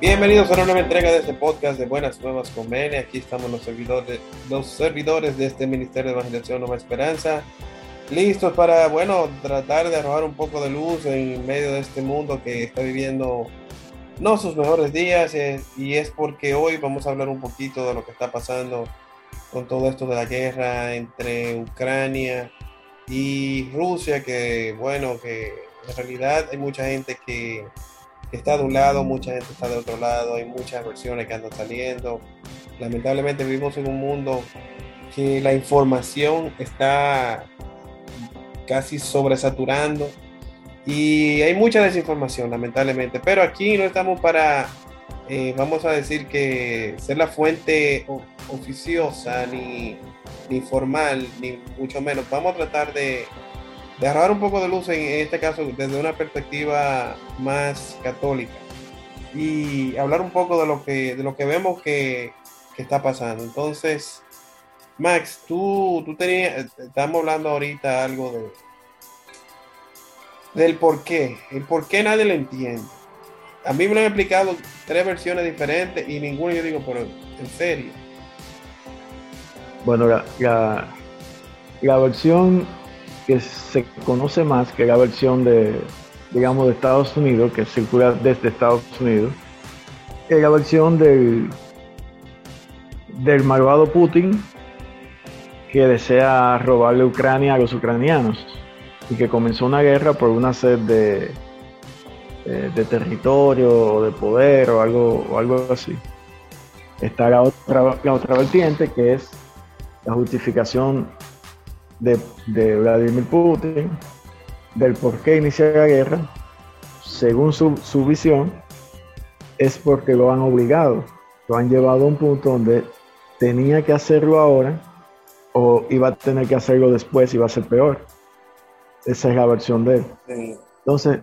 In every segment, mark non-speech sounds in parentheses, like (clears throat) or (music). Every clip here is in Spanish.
Bienvenidos a una nueva entrega de este podcast de Buenas Nuevas con Bene. Aquí estamos los servidores, los servidores de este Ministerio de Evangelización Nueva Esperanza, listos para, bueno, tratar de arrojar un poco de luz en medio de este mundo que está viviendo no sus mejores días eh, y es porque hoy vamos a hablar un poquito de lo que está pasando con todo esto de la guerra entre Ucrania y Rusia, que bueno, que en realidad hay mucha gente que está de un lado, mucha gente está de otro lado, hay muchas versiones que andan saliendo. Lamentablemente vivimos en un mundo que la información está casi sobresaturando y hay mucha desinformación, lamentablemente. Pero aquí no estamos para, eh, vamos a decir que ser la fuente oficiosa ni, ni formal, ni mucho menos. Vamos a tratar de de arrojar un poco de luz en, este caso desde una perspectiva más católica y hablar un poco de lo que, de lo que vemos que, está pasando. Entonces, Max, tú, tú tenías, estamos hablando ahorita algo de del por qué, el por qué nadie lo entiende. A mí me han explicado tres versiones diferentes y ninguno yo digo, pero en serio. Bueno, la, la versión que se conoce más que la versión de, digamos, de Estados Unidos, que circula desde Estados Unidos, es la versión del, del malvado Putin que desea robarle Ucrania a los ucranianos y que comenzó una guerra por una sed de, de, territorio o de poder o algo, así. Está la otra, la otra vertiente que es la justificación de, Vladimir Putin, del por qué iniciar la guerra, según su, su visión, es porque lo han obligado, lo han llevado a un punto donde tenía que hacerlo ahora o iba a tener que hacerlo después y va a ser peor. Esa es la versión de él. Entonces,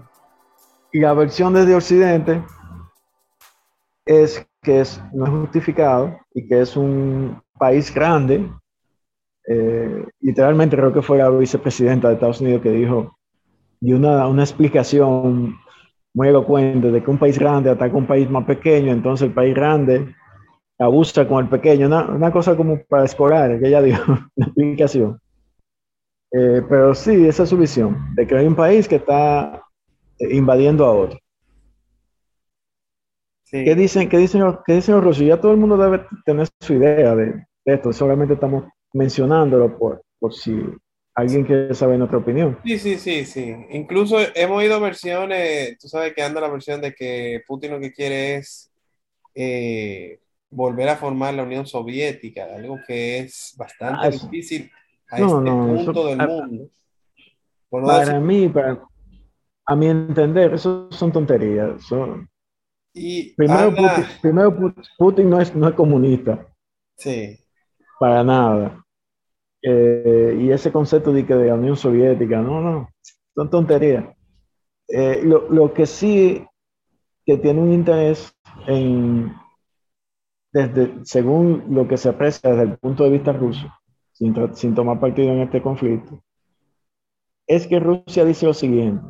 la versión desde Occidente es que es, no es justificado y que es un país grande eh, literalmente creo que fue la vicepresidenta de Estados Unidos que dijo, y una, una explicación muy elocuente de que un país grande ataca a un país más pequeño, entonces el país grande abusa con el pequeño, una, una cosa como para escolar, que ella dijo, (laughs) una explicación. Eh, pero sí, esa es su visión, de que hay un país que está eh, invadiendo a otro. ¿Qué dicen, qué dicen, qué dicen los rusos? Ya todo el mundo debe tener su idea de, de esto, solamente estamos mencionándolo por, por si alguien quiere saber nuestra opinión. Sí, sí, sí, sí. Incluso hemos oído versiones, tú sabes que anda la versión de que Putin lo que quiere es eh, volver a formar la Unión Soviética, algo que es bastante ah, difícil a este punto del mundo. para mí, para, a mi entender, eso son tonterías. Son, y primero, Putin, primero Putin no es, no es comunista. Sí. Para nada. Eh, y ese concepto de que de la Unión Soviética, no, no, son tonterías. Eh, lo, que sí que tiene un interés en, desde, según lo que se aprecia desde el punto de vista ruso, sin, sin tomar partido en este conflicto, es que Rusia dice lo siguiente,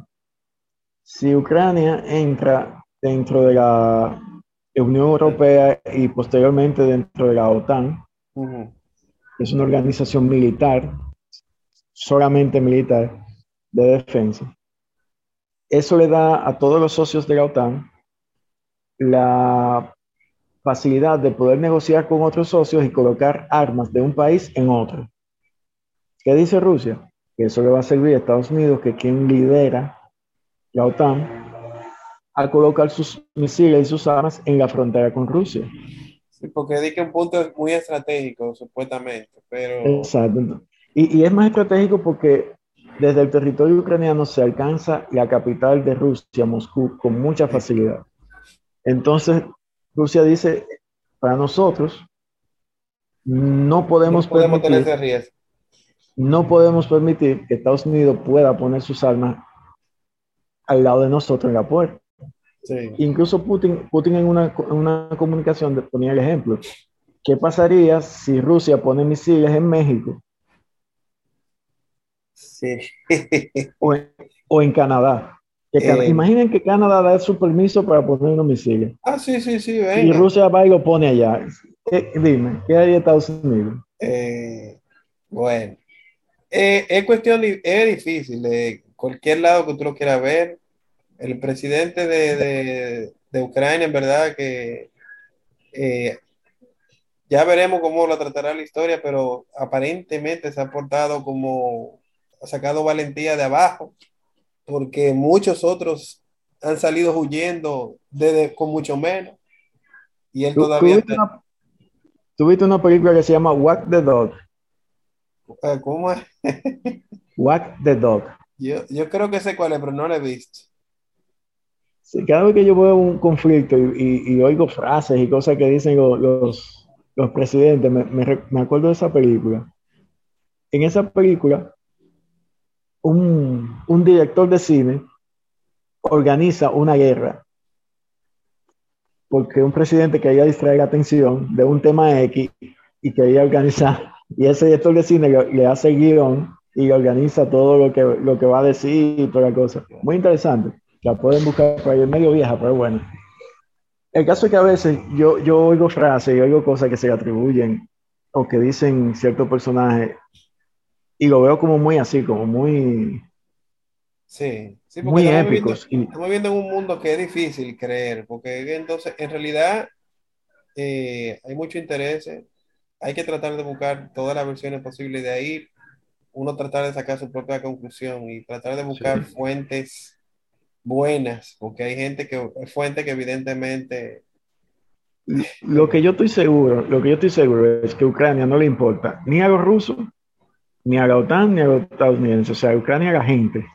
si Ucrania entra dentro de la Unión Europea y posteriormente dentro de la OTAN, es una organización militar, solamente militar, de defensa. Eso le da a todos los socios de la OTAN la facilidad de poder negociar con otros socios y colocar armas de un país en otro. ¿Qué dice Rusia? Que eso le va a servir a Estados Unidos, que quien lidera la OTAN, a colocar sus misiles y sus armas en la frontera con Rusia porque di que un punto es muy estratégico, supuestamente, pero... Exacto. Y, y, es más estratégico porque desde el territorio ucraniano se alcanza la capital de Rusia, Moscú, con mucha facilidad. Entonces, Rusia dice, para nosotros, no podemos, permitir, no podemos permitir que Estados Unidos pueda poner sus armas al lado de nosotros en la puerta. Incluso Putin, Putin en una, una comunicación ponía el ejemplo. ¿Qué pasaría si Rusia pone misiles en México? Sí. o, en, Canadá. Eh. imaginen que Canadá da su permiso para poner unos misiles. Ah, sí, sí, sí. Y Rusia va y lo pone allá. dime, ¿qué haría Estados Unidos? Eh, bueno, eh, es cuestión, es difícil. De cualquier lado que tú lo quieras ver, el presidente de, Ucrania, en verdad, que ya veremos cómo lo tratará la historia, pero aparentemente se ha portado como ha sacado valentía de abajo, porque muchos otros han salido huyendo desde, con mucho menos. Y él todavía... ¿Tuviste una, una película que se llama Whack the Dog? Eh, ¿Cómo es? (laughs) Whack the Dog. Yo, yo, creo que sé cuál es, pero no lo he visto. cada vez que yo veo un conflicto y, y, oigo frases y cosas que dicen los, los, presidentes, me, me, me, acuerdo de esa película. En esa película, un, director de cine organiza una guerra porque un presidente quería distraer la atención de un tema X y quería organizar, y ese director de cine le, hace guion y organiza todo lo que, lo que va a decir y toda la cosa. Muy interesante. La pueden buscar por ahí, es medio vieja, pero bueno. El caso es que a veces yo, yo oigo frases y oigo cosas que se atribuyen o que dicen ciertos personajes y lo veo como muy así, como muy... Sí, sí muy épicos. estamos viviendo en un mundo que es difícil creer, porque entonces, en realidad, eh, hay mucho interés, hay que tratar de buscar todas las versiones posibles de ahí, uno tratar de sacar su propia conclusión y tratar de buscar fuentes buenas, porque hay gente que, fuente que evidentemente... Lo que yo estoy seguro, lo que yo estoy seguro es que a Ucrania no le importa ni a los rusos ni a la OTAN ni a los Estados Unidos, o sea, a Ucrania a la gente.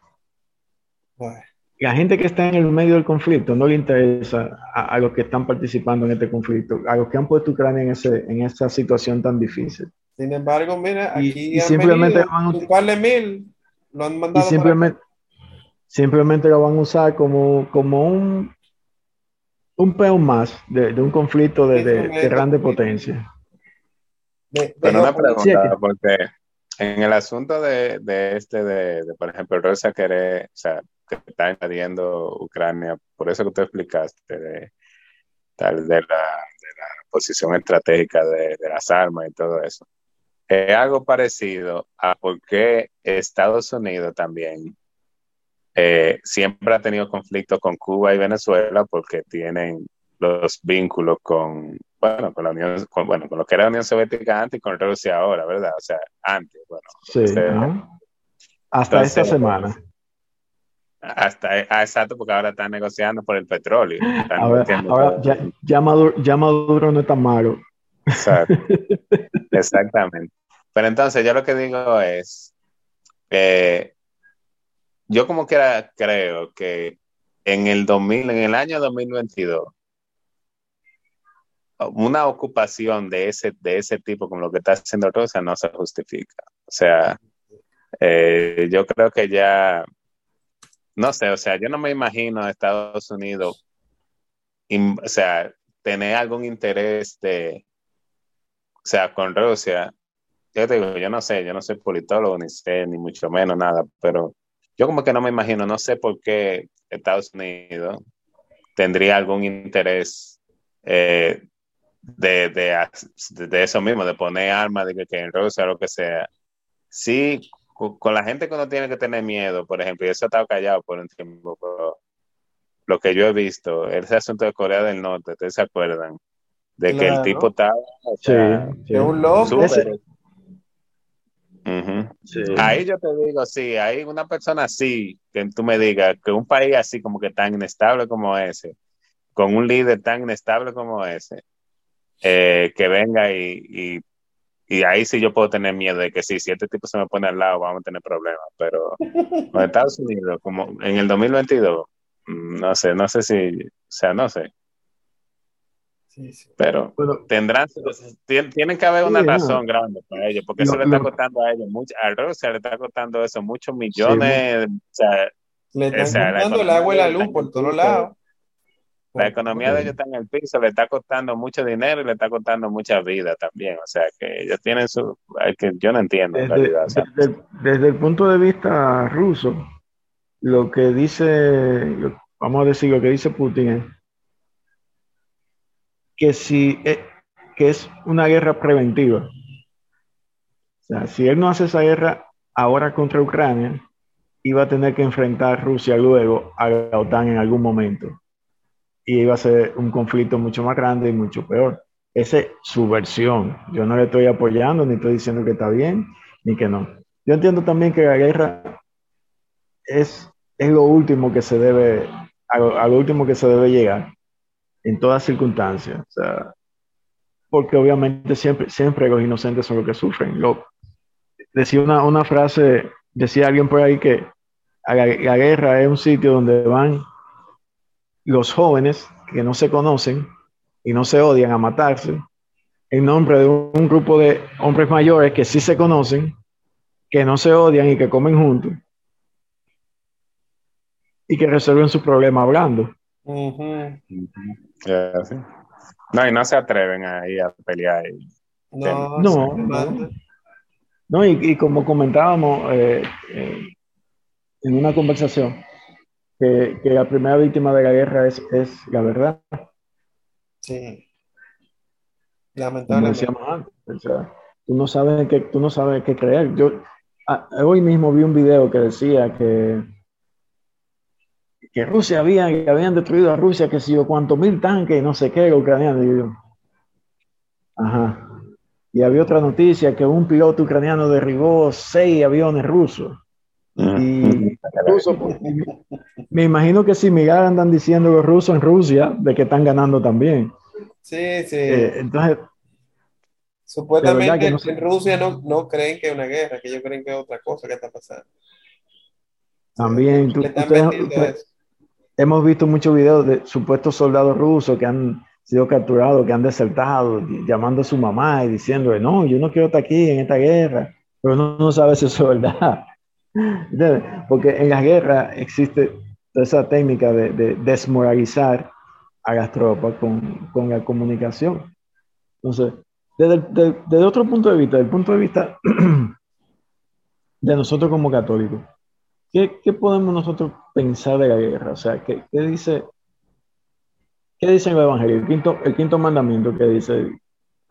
La gente que está en el medio del conflicto no le interesa a, los que están participando en este conflicto, a los que han puesto Ucrania en, ese, en esa situación tan difícil. Sin embargo, mira, aquí y, simplemente un par de mil lo han mandado. Y simplemente, simplemente lo van a usar como, como un, un peón más de, un conflicto de, de, grande potencia. Pero una pregunta, porque en el asunto de, este, de, por ejemplo, Rusia querer, o sea, que está invadiendo Ucrania, por eso que tú explicaste, tal, de, la, posición estratégica de, de, las armas y todo eso. Es algo parecido a por qué Estados Unidos también eh, siempre ha tenido conflictos con Cuba y Venezuela porque tienen los vínculos con, bueno, con la Unión, con, bueno, con lo que era la Unión Soviética antes y con Rusia ahora, ¿verdad? O sea, antes, bueno. Sí, este, hasta esta semana. Hasta, ah, exacto, porque ahora están negociando por el petróleo. ahora ya, ya, Maduro, ya, Maduro, no está malo. Exacto. (laughs) Exactamente. Pero entonces yo lo que digo es, eh, yo como quiera creo que en el 2000, en el año 2022, una ocupación de ese, de ese tipo como lo que está haciendo Rusia no se justifica. O sea, eh, yo creo que ya, no sé, o sea, yo no me imagino a Estados Unidos, o sea, tener algún interés de, o sea, con Rusia. Yo te digo, yo no sé, yo no soy politólogo, ni sé, ni mucho menos nada, pero yo como que no me imagino, no sé por qué Estados Unidos tendría algún interés eh, de, de, de, eso mismo, de poner armas, de que, en Rusia o lo que sea. Sí, con, la gente que uno tiene que tener miedo, por ejemplo, y eso ha estado callado por un tiempo, pero lo que yo he visto, ese asunto de Corea del Norte, ¿ustedes se acuerdan? De que el tipo estaba... sí, un loco. Ahí yo te digo, sí, hay una persona así, que tú me digas, que un país así como que tan inestable como ese, con un líder tan inestable como ese, eh, que venga y, y, ahí sí yo puedo tener miedo de que sí, si este tipo se me pone al lado vamos a tener problemas, pero (laughs) con Estados Unidos, como en el 2022, mm, no sé, no sé si, o sea, no sé. Pero tendrán, tienen que haber una razón grande para ellos, porque eso le está costando a ellos, mucho, a Rusia le está costando eso muchos millones, o sea, le están el agua y la luz por todos lados. La economía de ellos está en el piso, le está costando mucho dinero y le está costando mucha vida también. O sea, que ellos tienen su... que yo no entiendo desde, en realidad. desde, el punto de vista ruso, lo que dice, vamos a decir, lo que dice Putin es que si eh, que es una guerra preventiva. O sea, si él no hace esa guerra ahora contra Ucrania, iba a tener que enfrentar Rusia luego a la OTAN en algún momento. Y iba a ser un conflicto mucho más grande y mucho peor. Esa es su versión. Yo no le estoy apoyando, ni estoy diciendo que está bien, ni que no. Yo entiendo también que la guerra es, es lo último que se debe, a lo, último que se debe llegar en todas circunstancias. O porque obviamente siempre, siempre los inocentes son los que sufren. Lo, decía una, una frase decía alguien por ahí que la, guerra es un sitio donde van los jóvenes que no se conocen y no se odian a matarse en nombre de un, grupo de hombres mayores que sí se conocen, que no se odian y que comen juntos y que resuelven su problema hablando. No, y no se atreven a ir a pelear. No, no, no, y, como comentábamos eh, eh, en una conversación, que, la primera víctima de la guerra es, es la verdad. Sí. Lamentablemente. tú no sabes qué, tú no sabes qué creer. Yo hoy mismo vi un video que decía que que Rusia había, que habían destruido a Rusia, que si yo cuántos mil tanques y no sé qué, ucranianos. ajá. Y había otra noticia que un piloto ucraniano derribó seis aviones rusos. Y me imagino que si Miguel andan diciendo los rusos en Rusia de que están ganando también. Sí, sí. Eh, entonces, supuestamente en Rusia no, no, creen que es una guerra, que ellos creen que es otra cosa que está pasando. También, hemos visto muchos videos de supuestos soldados rusos que han sido capturados, que han desertado, llamando a su mamá y diciendo, no, yo no quiero estar aquí en esta guerra, pero uno no sabe si eso es verdad. Porque en la guerra existe esa técnica de, desmoralizar a las tropas con, con la comunicación. Entonces, desde, desde, otro punto de vista, desde el punto de vista (clears throat) de nosotros como católicos, ¿qué, ¿qué, podemos nosotros pensar de la guerra? O sea, ¿qué, qué dice ¿Qué dice el Evangelio? El quinto, el quinto mandamiento que dice,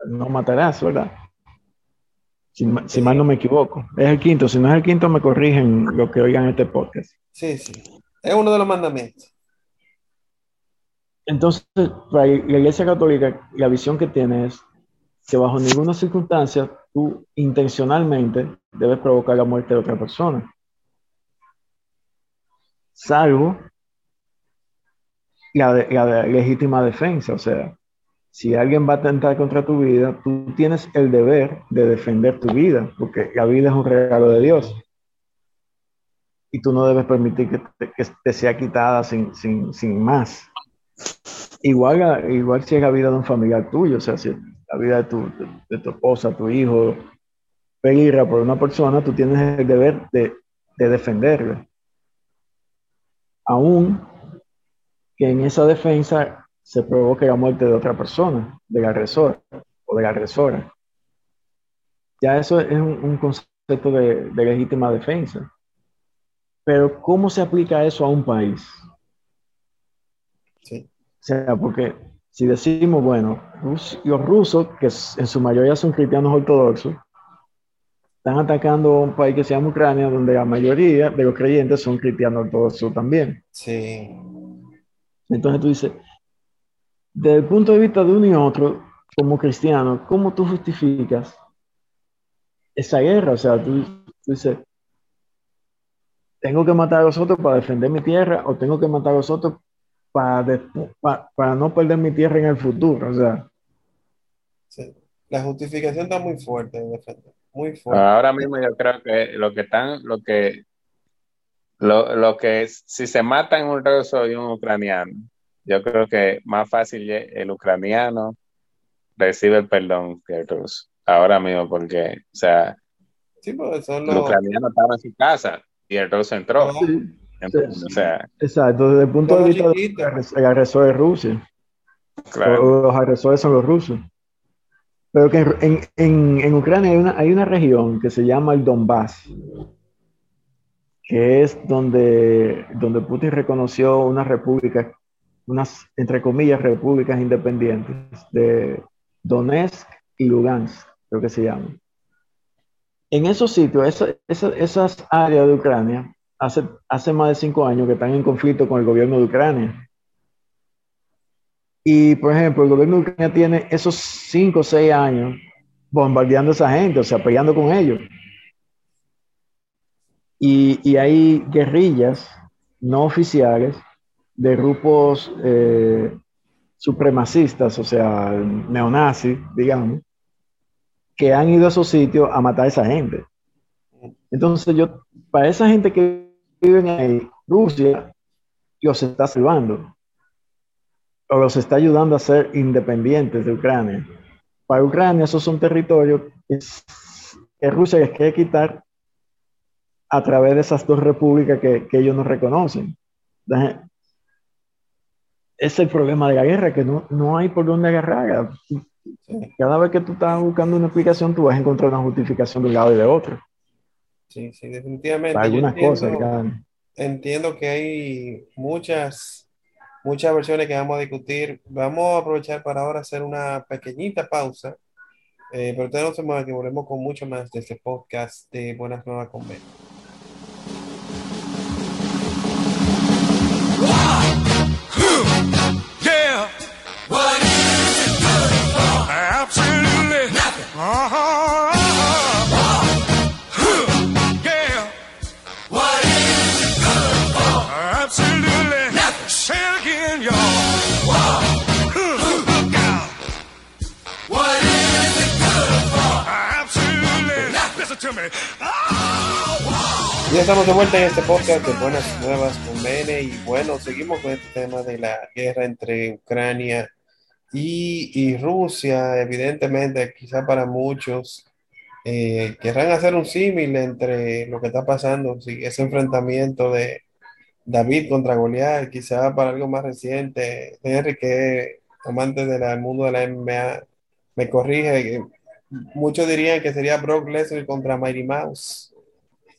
no matarás, ¿verdad? Si, mal no me equivoco. Es el quinto. Si no es el quinto, me corrigen lo que oigan este podcast. Sí, sí. Es uno de los mandamientos. Entonces, para la Iglesia Católica, la visión que tiene es que bajo ninguna circunstancia tú intencionalmente debes provocar la muerte de otra persona. Salvo la, legítima defensa. O sea, si alguien va a atentar contra tu vida, tú tienes el deber de defender tu vida, porque la vida es un regalo de Dios. Y tú no debes permitir que te, sea quitada sin, más. Igual, igual si es la vida de un familiar tuyo, o sea, si la vida de tu, de, tu esposa, tu hijo, peligra por una persona, tú tienes el deber de, de defenderla. Aún que en esa defensa se provoque la muerte de otra persona, del agresor o de la agresora. Ya eso es un, concepto de, legítima defensa. Pero ¿cómo se aplica eso a un país? Sí. O sea, porque si decimos, bueno, los rusos, que en su mayoría son cristianos ortodoxos, están atacando a un país que se llama Ucrania, donde la mayoría de los creyentes son cristianos ortodoxos también. Sí. Entonces tú dices, desde el punto de vista de uno y otro, como cristiano, ¿cómo tú justificas esa guerra? O sea, tú, dices, tengo que matar a los otros para defender mi tierra o tengo que matar a los otros para, para, no perder mi tierra en el futuro. O sea, la justificación está muy fuerte defender. Muy fuerte. Ahora mismo yo creo que lo que están, lo que lo, lo que es, si se matan un ruso y un ucraniano, yo creo que más fácil el ucraniano recibe el perdón que el ruso. Ahora mismo, porque, o sea, pues, el ucraniano estaba en su casa y el ruso entró. O sea, Exacto, desde el punto de vista del agresor es Rusia. Claro. Los agresores son los rusos. Pero que en, en, en Ucrania hay una, hay una región que se llama el Donbass, que es donde, donde Putin reconoció una república, unas, entre comillas, repúblicas independientes de Donetsk y Lugansk, creo que se llaman. En esos sitios, esas áreas de Ucrania, hace, hace más de cinco años que están en conflicto con el gobierno de Ucrania. Y, por ejemplo, el gobierno de Ucrania tiene esos cinco o seis años bombardeando a esa gente, o sea, peleando con ellos. Y, y hay guerrillas no oficiales de grupos eh, supremacistas, o sea, neonazis, digamos, que han ido a esos sitios a matar a esa gente. Entonces, yo, para esa gente que vive en Rusia los está salvando o los está ayudando a ser independientes de Ucrania. Para Ucrania, esos son territorios que Rusia les quiere quitar a través de esas dos repúblicas que, ellos no reconocen. Es el problema de la guerra, que no, no hay por dónde agarrar. Cada vez que tú estás buscando una explicación, tú vas a encontrar una justificación de un lado y de otro. Sí, sí, definitivamente. algunas cosas, entiendo que hay muchas, muchas versiones que vamos a discutir. Vamos a aprovechar para ahora hacer una pequeñita pausa. Eh, pero tenemos que volvemos con mucho más de este podcast de Buenas Nuevas con Ya estamos de vuelta en este podcast de Buenas Nuevas con Bene y bueno, seguimos con este tema de la guerra entre Ucrania y, Rusia. Evidentemente, quizá para muchos eh, querrán hacer un símil entre lo que está pasando, ese enfrentamiento de David contra Goliat, quizá para algo más reciente. Henry, que amante del mundo de la MMA, me corrige, muchos dirían que sería Brock Lesnar contra Mighty Mouse.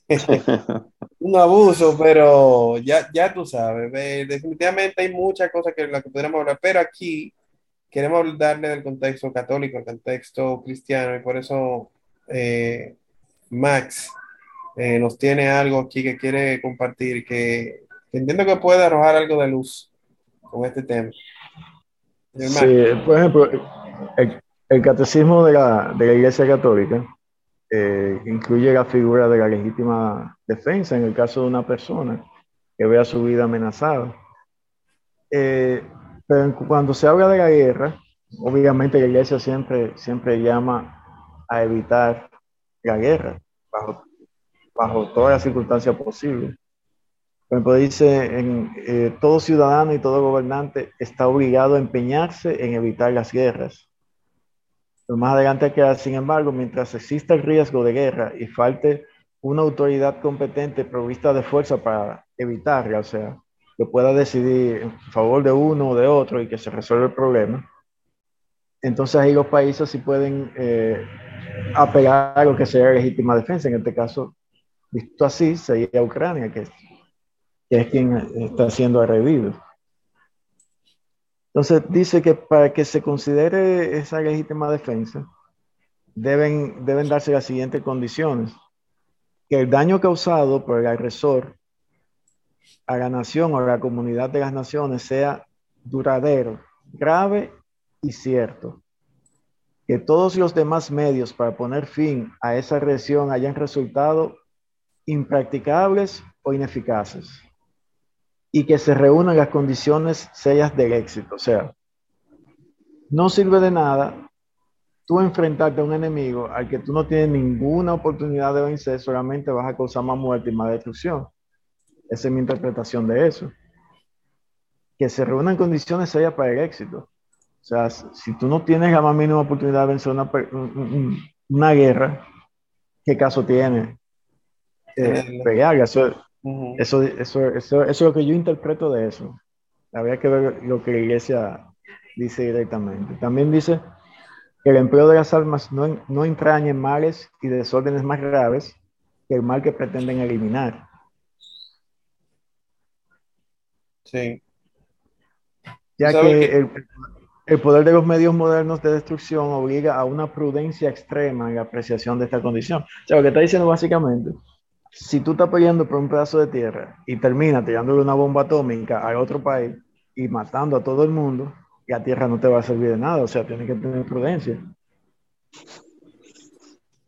(laughs) un abuso, pero ya, ya tú sabes, definitivamente hay muchas cosas que la que podríamos hablar, pero aquí queremos darle del contexto católico, el contexto cristiano, y por eso eh, Max eh, nos tiene algo aquí que quiere compartir, que, entiendo que puede arrojar algo de luz con este tema. Sí, por ejemplo, el catecismo de la, de la Iglesia Católica eh, incluye la figura de la legítima defensa en el caso de una persona que vea su vida amenazada. Eh, pero cuando se habla de la guerra, obviamente la Iglesia siempre, siempre llama a evitar la guerra bajo, bajo todas las circunstancias posibles. Por ejemplo, dice, eh, todo ciudadano y todo gobernante está obligado a empeñarse en evitar las guerras más adelante queda, sin embargo, mientras exista el riesgo de guerra y falte una autoridad competente provista de fuerza para evitarla, o sea, que pueda decidir en favor de uno o de otro y que se resuelva el problema, entonces ahí los países sí pueden eh, apegar a lo que sea legítima defensa. En este caso, visto así, sería Ucrania, que, que es quien está siendo agredido. Entonces dice que para que se considere esa legítima defensa, deben, deben darse las siguientes condiciones. Que el daño causado por el agresor a la nación o a la comunidad de las naciones sea duradero, grave y cierto. Que todos los demás medios para poner fin a esa agresión hayan resultado impracticables o ineficaces y que se reúnan las condiciones serias del éxito. O sea, no sirve de nada tú enfrentarte a un enemigo al que tú no tienes ninguna oportunidad de vencer, solamente vas a causar más muerte y más destrucción. Esa es mi interpretación de eso. Que se reúnan condiciones serias para el éxito. O sea, si tú no tienes la más mínima oportunidad de vencer una, una guerra, ¿qué caso tiene? Eh, Eso, eso, eso, eso, eso es lo que yo interpreto de eso. Habría que ver lo que la iglesia dice directamente. También dice que el empleo de las armas no, no entraña males y desórdenes más graves que el mal que pretenden eliminar. Sí. Ya que el, el, poder de los medios modernos de destrucción obliga a una prudencia extrema en la apreciación de esta condición. O sea, lo que está diciendo básicamente, si tú estás peleando por un pedazo de tierra y terminas tirándole una bomba atómica a otro país y matando a todo el mundo, la tierra no te va a servir de nada, o sea, tienes que tener prudencia.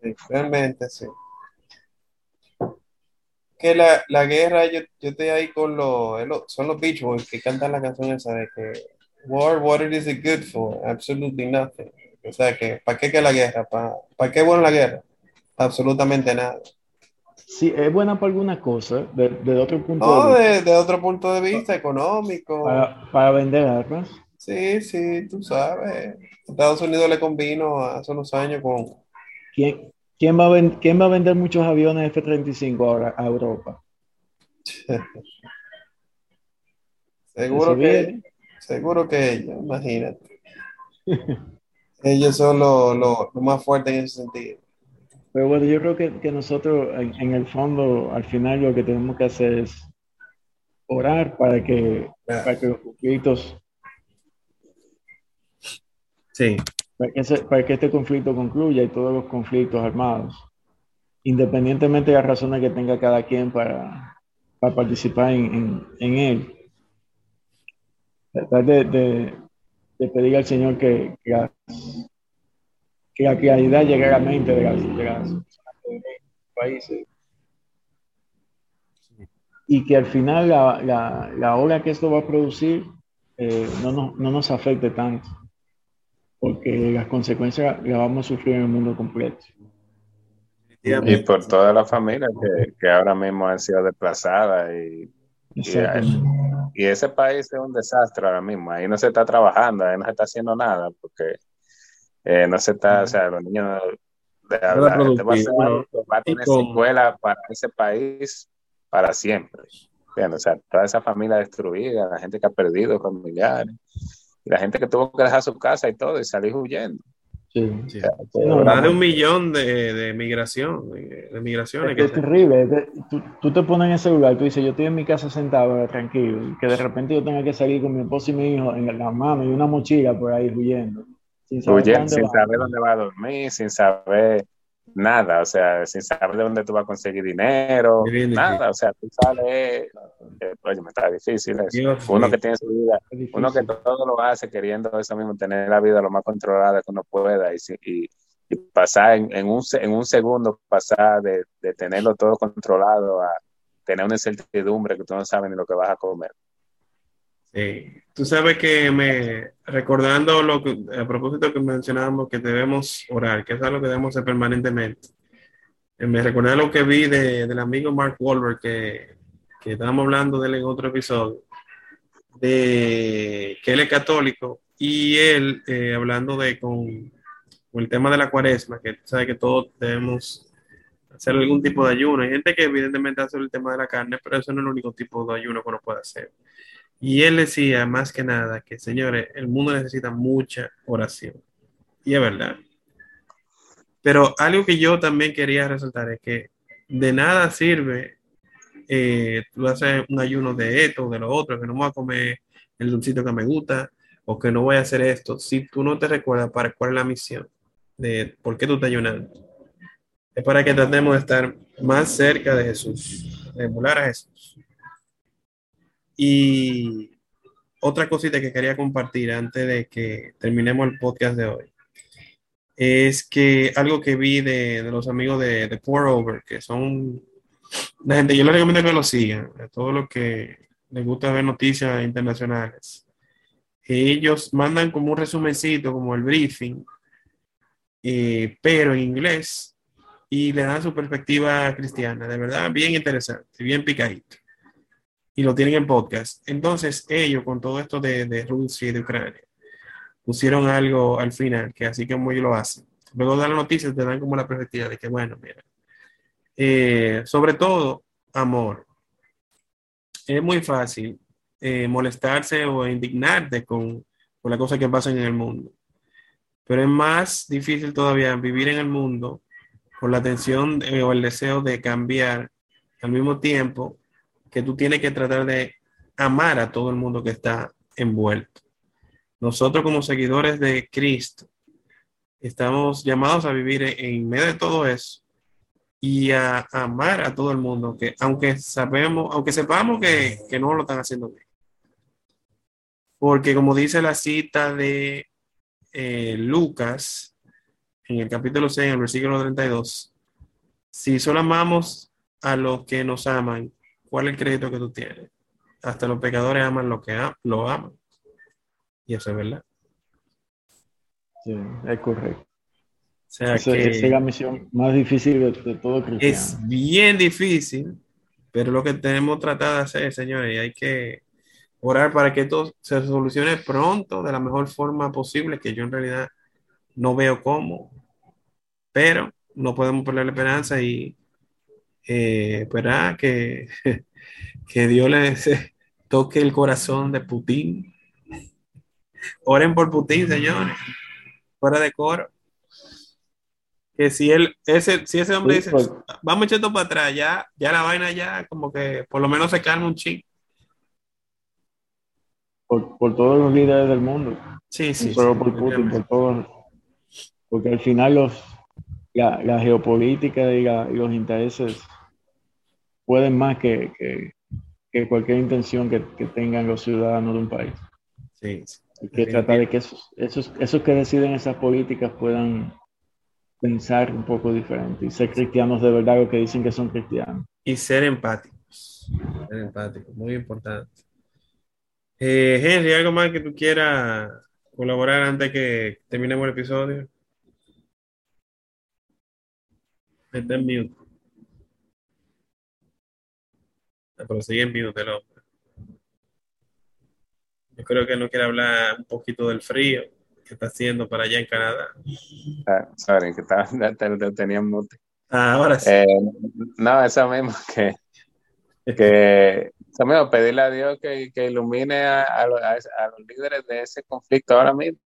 Sí, realmente sí. Que la, la guerra, yo, yo estoy ahí con los, son los Beach Boys que cantan la canción esa de que War, what is it good for? Absolutely nothing. O sea, que ¿para qué que la guerra? ¿Para, ¿para qué bueno la guerra? Absolutamente nada. Sí, es buena para alguna cosa, de, de otro punto no, de vista. De, de, otro punto de vista, económico. Para, para vender armas. Sí, sí, tú sabes. Estados Unidos le convino hace unos años con... ¿Quién, quién, va, a quién va a vender muchos aviones F-35 ahora a Europa? (laughs) seguro, que, seguro que ellos, imagínate. (laughs) ellos son los lo, lo más fuertes en ese sentido. Pero bueno, yo creo que, que nosotros en, en, el fondo, al final lo que tenemos que hacer es orar para que, para que los conflictos Sí. Para que, ese, para que, este conflicto concluya y todos los conflictos armados, independientemente de las razones que tenga cada quien para, para participar en, en, en, él. Tratar de, de, de, pedir al Señor que, que, que la claridad llegue a la mente de las, de las personas de los países. Y que al final la, la, la obra que esto va a producir eh, no, nos, no nos afecte tanto porque las consecuencias las vamos a sufrir en el mundo completo. Y por todas las familias que, que, ahora mismo han sido desplazadas y, y, y, ese país es un desastre ahora mismo, ahí no se está trabajando, ahí no se está haciendo nada, porque eh, no se está, o sea, los niños de verdad, este va, a, ser, va a tener secuela para ese país para siempre. Bien, o sea, toda esa familia destruida, la gente que ha perdido familiares y la gente que tuvo que dejar su casa y todo y salir huyendo. Sí, sí. no, más de un millón de, de migración, de, de migraciones. Es, que es terrible. Tú, tú, te pones en ese lugar, tú dices, yo estoy en mi casa sentado, tranquilo, que de repente yo tenga que salir con mi esposo y mi hijo en la mano y una mochila por ahí huyendo. Sin saber, huyendo, sin saber dónde va a dormir, sin saber nada, o sea, sin saber de dónde tú vas a conseguir dinero, nada, o sea, tú sales, eh, oye, me está difícil eso. uno que tiene su vida, uno que todo lo hace queriendo eso mismo, tener la vida lo más controlada que uno pueda y, y, y pasar en, en, un, en un segundo, pasar de, de tenerlo todo controlado a tener una incertidumbre que tú no sabes ni lo que vas a comer. Sí. Tú sabes que me, recordando lo que, a propósito que mencionábamos que debemos orar, que es algo que debemos hacer permanentemente. Eh, me recordé lo que vi de, del amigo Mark Wahlberg, que, que estábamos hablando de él en otro episodio, de que él es católico y él eh, hablando de con, con, el tema de la cuaresma, que sabe que todos debemos hacer algún tipo de ayuno. Hay gente que evidentemente hace el tema de la carne, pero eso no es el único tipo de ayuno que uno puede hacer. Y él decía más que nada que, señores, el mundo necesita mucha oración. Y es verdad. Pero algo que yo también quería resaltar es que de nada sirve eh, tú haces un ayuno de esto, de lo otro, que no voy a comer el dulcito que me gusta o que no voy a hacer esto. Si tú no te recuerdas para cuál es la misión de por qué tú estás ayunando, es para que tratemos de estar más cerca de Jesús, de emular a Jesús. Y otra cosita que quería compartir antes de que terminemos el podcast de hoy es que algo que vi de, de los amigos de, de Pour Over, que son la gente, yo les recomiendo que lo sigan, a todos los que les gusta ver noticias internacionales. Ellos mandan como un resumencito, como el briefing, eh, pero en inglés, y le dan su perspectiva cristiana, de verdad, bien interesante, bien picadito y lo tienen en podcast. Entonces, ellos, con todo esto de, de Rusia y de Ucrania, pusieron algo al final, que así como ellos lo hacen. Luego de las noticias te dan como la perspectiva de que, bueno, mira, eh, sobre todo, amor. es muy fácil eh, molestarse o indignarte con, con las cosas que pasan en el mundo. Pero es más difícil todavía vivir en el mundo con la atención o el deseo de cambiar al mismo tiempo que tú tienes que tratar de amar a todo el mundo que está envuelto. Nosotros como seguidores de Cristo estamos llamados a vivir en medio de todo eso y a, amar a todo el mundo, que aunque sabemos, aunque sepamos que, que no lo están haciendo bien. Porque como dice la cita de eh, Lucas, en el capítulo 6, en el versículo 32, si solo amamos a los que nos aman, ¿cuál es el crédito que tú tienes? Hasta los pecadores aman lo que lo aman. Y eso es verdad. Sí, es correcto. O sea que es la misión más difícil de, todo cristiano. Es bien difícil, pero lo que tenemos tratado de hacer, señores, y hay que orar para que esto se solucione pronto, de la mejor forma posible, que yo en realidad no veo cómo, pero no podemos perder la esperanza y eh, esperar que, (laughs) que Dios le (laughs) toque el corazón de Putin. Oren por Putin, señores, fuera de coro que si él, ese, si ese hombre dice, pues. vamos echando para atrás, ya, ya la vaina ya como que por lo menos se calma un ching. Por, por, todos los líderes del mundo. Sí, sí. solo por Putin, por todos. Porque al final los, la, la geopolítica y, los intereses pueden más que, que, que cualquier intención que, que, tengan los ciudadanos de un país. Sí. Hay que tratar de que esos, esos, esos que deciden esas políticas puedan pensar un poco diferente y ser cristianos de verdad lo que dicen que son cristianos. Y ser empáticos. Ser empáticos, muy importante. Eh, Henry, ¿algo más que tú quieras colaborar antes que terminemos el episodio? Está en mute. Ah, pero sigue en mute el hombre. Yo creo que no quiere hablar un poquito del frío que está haciendo para allá en Canadá. Ah, sorry, que estaba, (laughs) te, tenía mute. Ah, ahora sí. Eh, no, eso mismo (laughs) que, que eso mismo, pedirle a Dios que, que ilumine a, a, los, líderes de ese conflicto ahora mismo,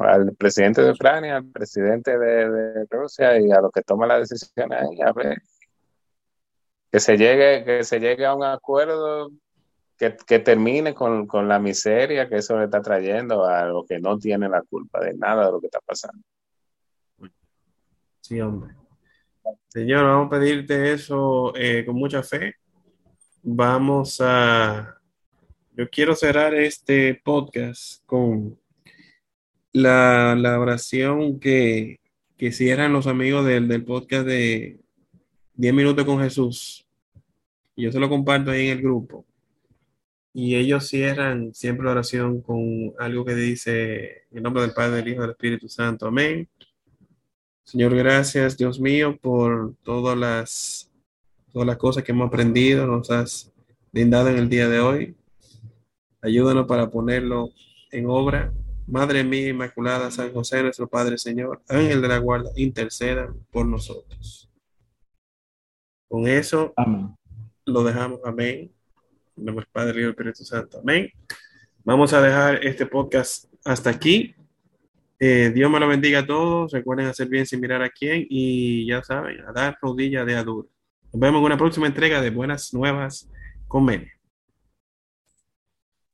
al presidente de Ucrania, al presidente de, de Rusia y a los que toman las decisiones ahí, a ver que se llegue, que se llegue a un acuerdo que, termine con, la miseria que eso le está trayendo a los que no tienen la culpa de nada de lo que está pasando. Sí, hombre. Señor, vamos a pedirte eso eh, con mucha fe. Vamos a... Yo quiero cerrar este podcast con la, oración que, que cierran los amigos del, del podcast de 10 minutos con Jesús. Yo se lo comparto ahí en el grupo. Y ellos cierran siempre la oración con algo que dice en nombre del Padre, del Hijo y del Espíritu Santo. Amén. Señor, gracias, Dios mío, por todas las, todas las cosas que hemos aprendido, nos has brindado en el día de hoy. Ayúdanos para ponerlo en obra. Madre mía Inmaculada, San José, nuestro Padre Señor, ángel de la guarda, interceda por nosotros. Con eso lo dejamos. Amén nombre del Padre, y Espíritu Santo. Amén. Vamos a dejar este podcast hasta aquí. Eh, Dios me lo bendiga a todos. Recuerden hacer bien sin mirar a quién. Y ya saben, a dar rodilla de adulto. Nos vemos en una próxima entrega de Buenas Nuevas con